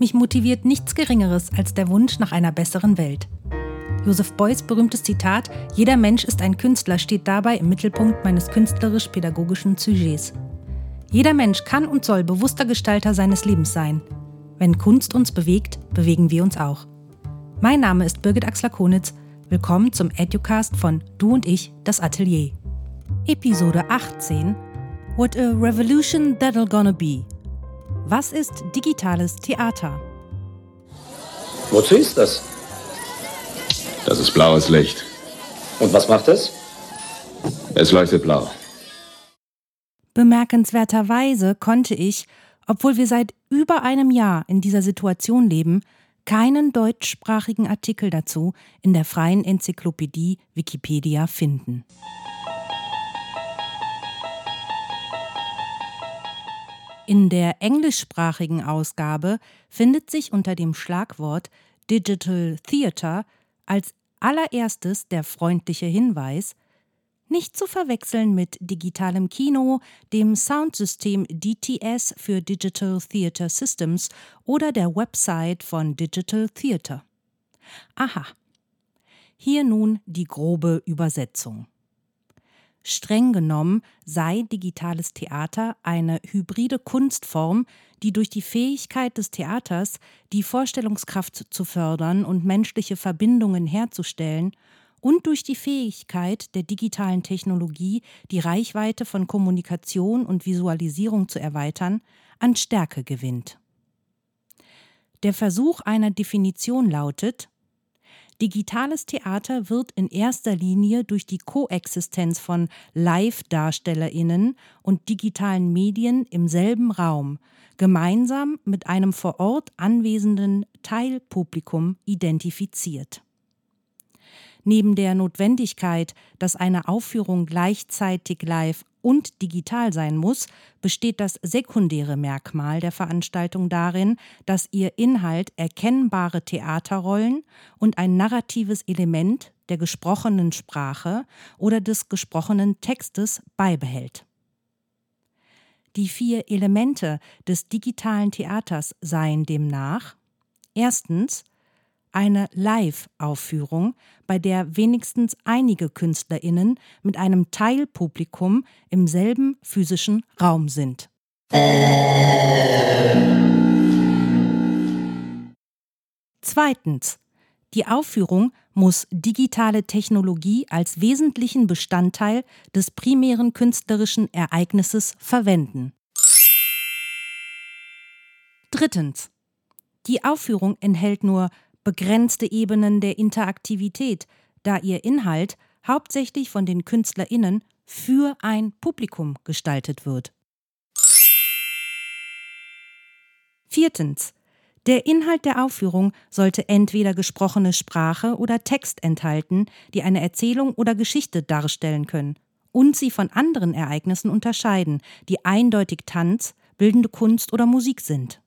Mich motiviert nichts Geringeres als der Wunsch nach einer besseren Welt. Joseph Beuys berühmtes Zitat Jeder Mensch ist ein Künstler steht dabei im Mittelpunkt meines künstlerisch-pädagogischen Sujets. Jeder Mensch kann und soll bewusster Gestalter seines Lebens sein. Wenn Kunst uns bewegt, bewegen wir uns auch. Mein Name ist Birgit Axler-Konitz. Willkommen zum Educast von Du und ich, das Atelier. Episode 18 What a Revolution That'll Gonna Be. Was ist digitales Theater? Wozu ist das? Das ist blaues Licht. Und was macht es? Es leuchtet blau. Bemerkenswerterweise konnte ich, obwohl wir seit über einem Jahr in dieser Situation leben, keinen deutschsprachigen Artikel dazu in der freien Enzyklopädie Wikipedia finden. In der englischsprachigen Ausgabe findet sich unter dem Schlagwort Digital Theater als allererstes der freundliche Hinweis, nicht zu verwechseln mit digitalem Kino, dem Soundsystem DTS für Digital Theater Systems oder der Website von Digital Theater. Aha. Hier nun die grobe Übersetzung. Streng genommen sei digitales Theater eine hybride Kunstform, die durch die Fähigkeit des Theaters, die Vorstellungskraft zu fördern und menschliche Verbindungen herzustellen, und durch die Fähigkeit der digitalen Technologie, die Reichweite von Kommunikation und Visualisierung zu erweitern, an Stärke gewinnt. Der Versuch einer Definition lautet Digitales Theater wird in erster Linie durch die Koexistenz von Live-Darstellerinnen und digitalen Medien im selben Raum gemeinsam mit einem vor Ort anwesenden Teilpublikum identifiziert. Neben der Notwendigkeit, dass eine Aufführung gleichzeitig live und digital sein muss, besteht das sekundäre Merkmal der Veranstaltung darin, dass ihr Inhalt erkennbare Theaterrollen und ein narratives Element der gesprochenen Sprache oder des gesprochenen Textes beibehält. Die vier Elemente des digitalen Theaters seien demnach erstens eine Live-Aufführung, bei der wenigstens einige Künstlerinnen mit einem Teilpublikum im selben physischen Raum sind. Zweitens. Die Aufführung muss digitale Technologie als wesentlichen Bestandteil des primären künstlerischen Ereignisses verwenden. Drittens. Die Aufführung enthält nur begrenzte Ebenen der Interaktivität, da ihr Inhalt hauptsächlich von den Künstlerinnen für ein Publikum gestaltet wird. Viertens. Der Inhalt der Aufführung sollte entweder gesprochene Sprache oder Text enthalten, die eine Erzählung oder Geschichte darstellen können und sie von anderen Ereignissen unterscheiden, die eindeutig Tanz, bildende Kunst oder Musik sind.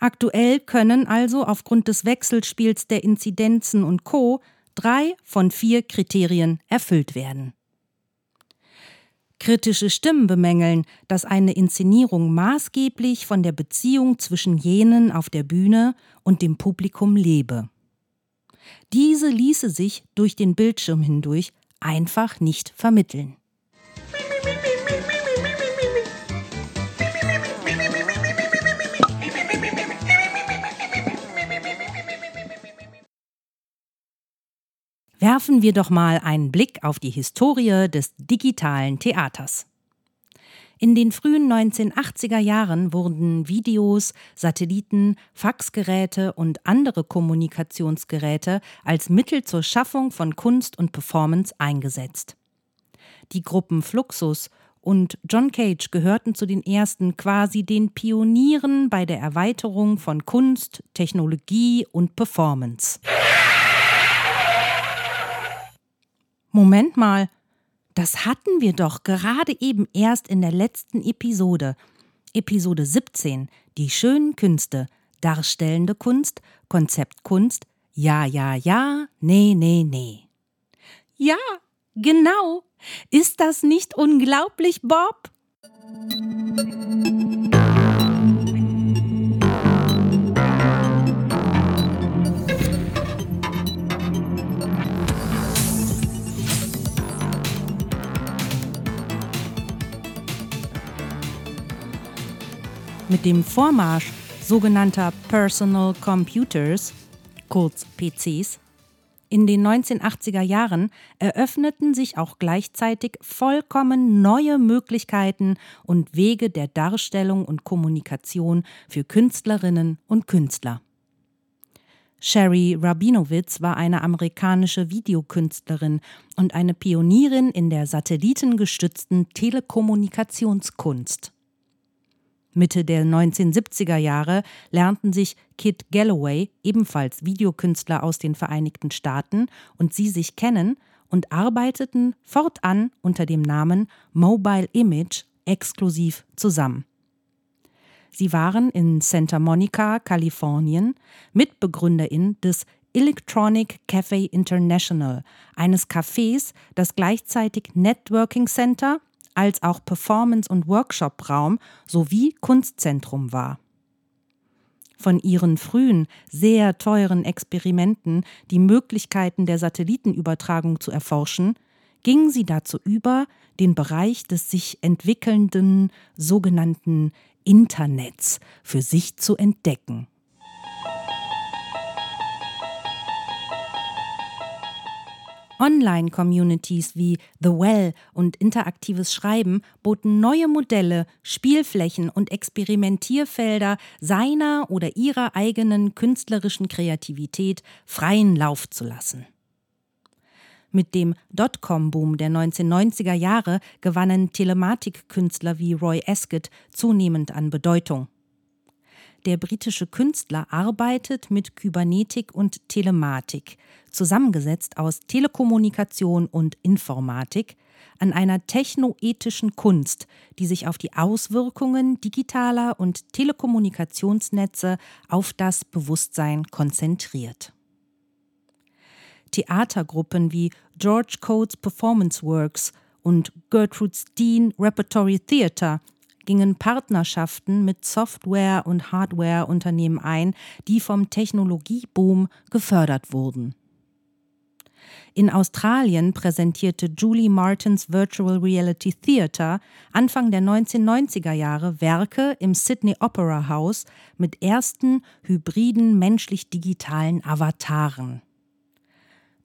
Aktuell können also aufgrund des Wechselspiels der Inzidenzen und Co. drei von vier Kriterien erfüllt werden. Kritische Stimmen bemängeln, dass eine Inszenierung maßgeblich von der Beziehung zwischen jenen auf der Bühne und dem Publikum lebe. Diese ließe sich durch den Bildschirm hindurch einfach nicht vermitteln. Werfen wir doch mal einen Blick auf die Historie des digitalen Theaters. In den frühen 1980er Jahren wurden Videos, Satelliten, Faxgeräte und andere Kommunikationsgeräte als Mittel zur Schaffung von Kunst und Performance eingesetzt. Die Gruppen Fluxus und John Cage gehörten zu den ersten quasi den Pionieren bei der Erweiterung von Kunst, Technologie und Performance. Moment mal, das hatten wir doch gerade eben erst in der letzten Episode. Episode 17, die schönen Künste, darstellende Kunst, Konzeptkunst, ja, ja, ja, nee, nee, nee. Ja, genau. Ist das nicht unglaublich, Bob? Mit dem Vormarsch sogenannter Personal Computers, kurz PCs, in den 1980er Jahren eröffneten sich auch gleichzeitig vollkommen neue Möglichkeiten und Wege der Darstellung und Kommunikation für Künstlerinnen und Künstler. Sherry Rabinowitz war eine amerikanische Videokünstlerin und eine Pionierin in der satellitengestützten Telekommunikationskunst. Mitte der 1970er Jahre lernten sich Kit Galloway, ebenfalls Videokünstler aus den Vereinigten Staaten, und sie sich kennen und arbeiteten fortan unter dem Namen Mobile Image exklusiv zusammen. Sie waren in Santa Monica, Kalifornien, Mitbegründerin des Electronic Cafe International, eines Cafés, das gleichzeitig Networking Center als auch Performance- und Workshop-Raum sowie Kunstzentrum war. Von ihren frühen, sehr teuren Experimenten, die Möglichkeiten der Satellitenübertragung zu erforschen, gingen sie dazu über, den Bereich des sich entwickelnden sogenannten Internets für sich zu entdecken. Online-Communities wie The Well und interaktives Schreiben boten neue Modelle, Spielflächen und Experimentierfelder seiner oder ihrer eigenen künstlerischen Kreativität freien Lauf zu lassen. Mit dem Dotcom-Boom der 1990er Jahre gewannen Telematikkünstler wie Roy Ascott zunehmend an Bedeutung. Der britische Künstler arbeitet mit Kybernetik und Telematik, zusammengesetzt aus Telekommunikation und Informatik, an einer technoethischen Kunst, die sich auf die Auswirkungen digitaler und Telekommunikationsnetze auf das Bewusstsein konzentriert. Theatergruppen wie George Coates Performance Works und Gertrude Steen Repertory Theatre gingen Partnerschaften mit Software- und Hardware-Unternehmen ein, die vom Technologieboom gefördert wurden. In Australien präsentierte Julie Martins Virtual Reality Theatre Anfang der 1990er Jahre Werke im Sydney Opera House mit ersten hybriden menschlich-digitalen Avataren.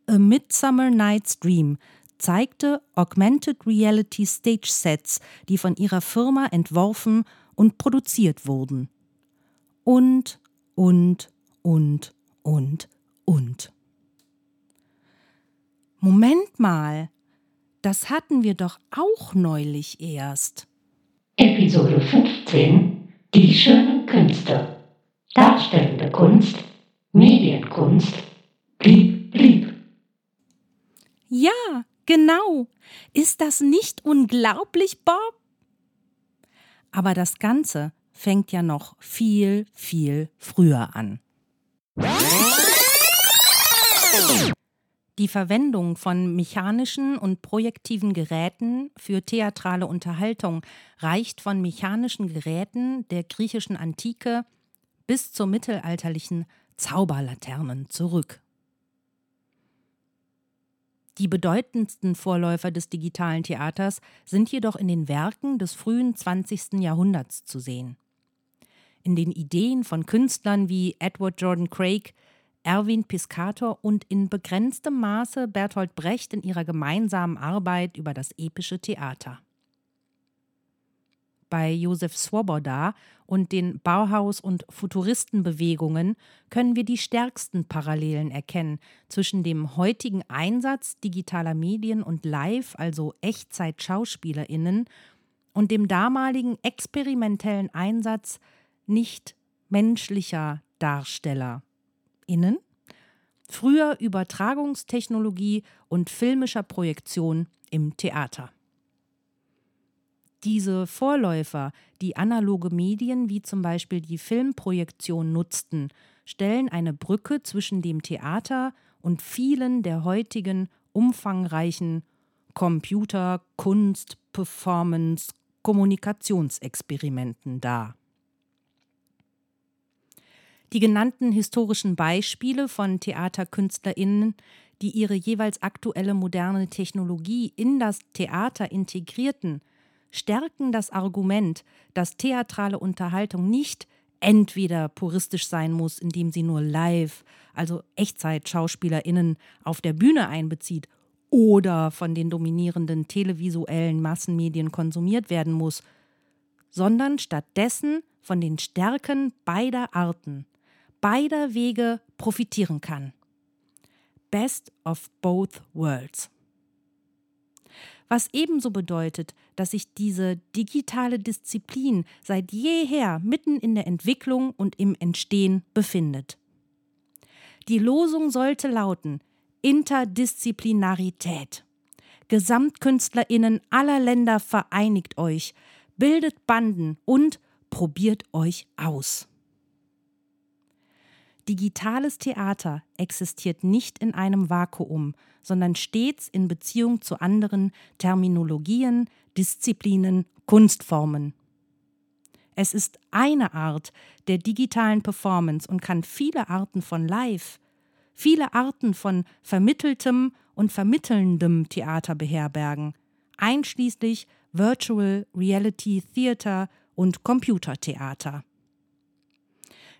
A Midsummer Night's Dream zeigte Augmented Reality Stage Sets, die von ihrer Firma entworfen und produziert wurden. Und, und, und, und, und. Moment mal, das hatten wir doch auch neulich erst. Episode 15 Die schönen Künste. Darstellende Kunst, Medienkunst, blieb, blieb. Ja, Genau. Ist das nicht unglaublich, Bob? Aber das Ganze fängt ja noch viel, viel früher an. Die Verwendung von mechanischen und projektiven Geräten für theatrale Unterhaltung reicht von mechanischen Geräten der griechischen Antike bis zur mittelalterlichen Zauberlaternen zurück. Die bedeutendsten Vorläufer des digitalen Theaters sind jedoch in den Werken des frühen 20. Jahrhunderts zu sehen. In den Ideen von Künstlern wie Edward Jordan Craig, Erwin Piscator und in begrenztem Maße Bertolt Brecht in ihrer gemeinsamen Arbeit über das epische Theater bei Josef Swoboda und den Bauhaus- und Futuristenbewegungen können wir die stärksten Parallelen erkennen zwischen dem heutigen Einsatz digitaler Medien und Live, also Echtzeit-SchauspielerInnen, und dem damaligen experimentellen Einsatz nicht menschlicher DarstellerInnen, früher Übertragungstechnologie und filmischer Projektion im Theater. Diese Vorläufer, die analoge Medien wie zum Beispiel die Filmprojektion nutzten, stellen eine Brücke zwischen dem Theater und vielen der heutigen umfangreichen Computer, Kunst, Performance, Kommunikationsexperimenten dar. Die genannten historischen Beispiele von Theaterkünstlerinnen, die ihre jeweils aktuelle moderne Technologie in das Theater integrierten, stärken das Argument, dass theatrale Unterhaltung nicht entweder puristisch sein muss, indem sie nur live, also Echtzeit-SchauspielerInnen auf der Bühne einbezieht, oder von den dominierenden televisuellen Massenmedien konsumiert werden muss, sondern stattdessen von den Stärken beider Arten, beider Wege profitieren kann. Best of both worlds. Was ebenso bedeutet, dass sich diese digitale Disziplin seit jeher mitten in der Entwicklung und im Entstehen befindet. Die Losung sollte lauten Interdisziplinarität. Gesamtkünstlerinnen aller Länder vereinigt euch, bildet Banden und probiert euch aus. Digitales Theater existiert nicht in einem Vakuum, sondern stets in Beziehung zu anderen Terminologien, Disziplinen, Kunstformen. Es ist eine Art der digitalen Performance und kann viele Arten von Live, viele Arten von vermitteltem und vermittelndem Theater beherbergen, einschließlich Virtual Reality Theater und Computertheater.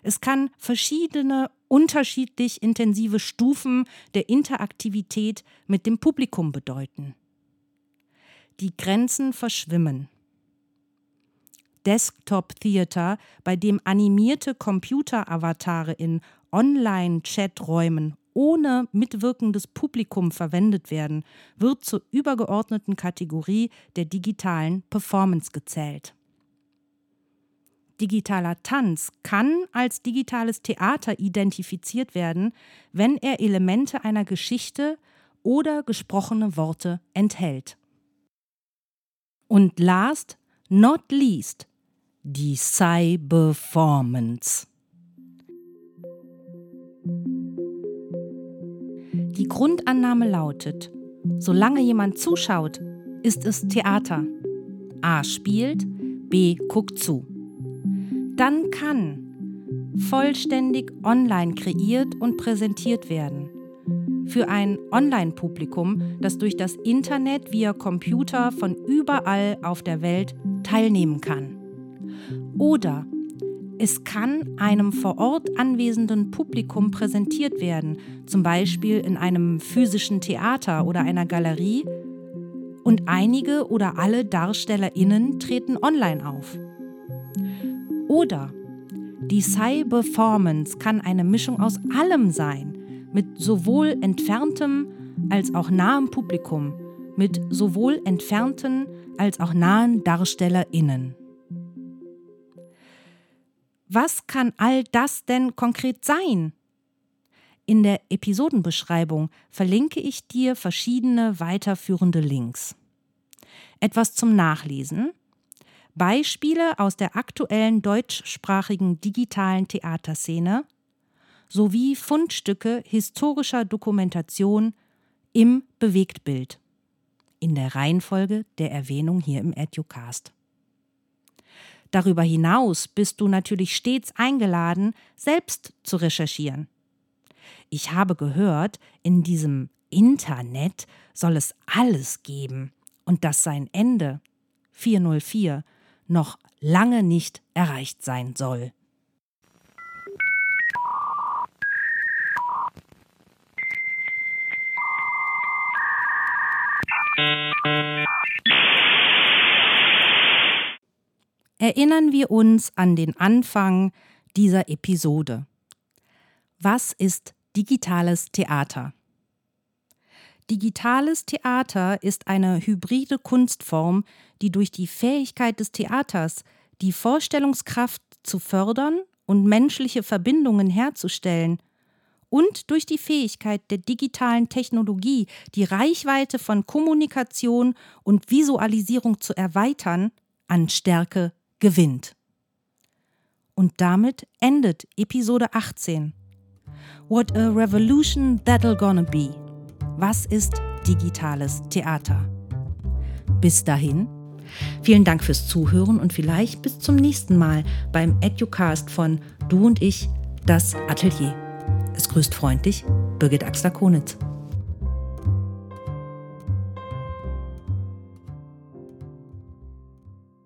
Es kann verschiedene, unterschiedlich intensive Stufen der Interaktivität mit dem Publikum bedeuten. Die Grenzen verschwimmen. Desktop Theater, bei dem animierte Computeravatare in Online-Chaträumen ohne mitwirkendes Publikum verwendet werden, wird zur übergeordneten Kategorie der digitalen Performance gezählt. Digitaler Tanz kann als digitales Theater identifiziert werden, wenn er Elemente einer Geschichte oder gesprochene Worte enthält. Und last not least die Cyberformance. Die Grundannahme lautet, solange jemand zuschaut, ist es Theater. A spielt, B guckt zu dann kann vollständig online kreiert und präsentiert werden. Für ein Online-Publikum, das durch das Internet via Computer von überall auf der Welt teilnehmen kann. Oder es kann einem vor Ort anwesenden Publikum präsentiert werden, zum Beispiel in einem physischen Theater oder einer Galerie, und einige oder alle Darstellerinnen treten online auf. Oder die Cyberformance kann eine Mischung aus allem sein, mit sowohl entferntem als auch nahem Publikum, mit sowohl entfernten als auch nahen DarstellerInnen. Was kann all das denn konkret sein? In der Episodenbeschreibung verlinke ich dir verschiedene weiterführende Links. Etwas zum Nachlesen Beispiele aus der aktuellen deutschsprachigen digitalen Theaterszene sowie Fundstücke historischer Dokumentation im Bewegtbild in der Reihenfolge der Erwähnung hier im Educast. Darüber hinaus bist du natürlich stets eingeladen, selbst zu recherchieren. Ich habe gehört, in diesem Internet soll es alles geben und dass sein Ende 404 noch lange nicht erreicht sein soll. Erinnern wir uns an den Anfang dieser Episode. Was ist digitales Theater? Digitales Theater ist eine hybride Kunstform, die durch die Fähigkeit des Theaters, die Vorstellungskraft zu fördern und menschliche Verbindungen herzustellen, und durch die Fähigkeit der digitalen Technologie, die Reichweite von Kommunikation und Visualisierung zu erweitern, an Stärke gewinnt. Und damit endet Episode 18. What a revolution that'll gonna be. Was ist digitales Theater? Bis dahin, vielen Dank fürs Zuhören und vielleicht bis zum nächsten Mal beim Educast von Du und ich, das Atelier. Es grüßt freundlich Birgit Axler-Konitz.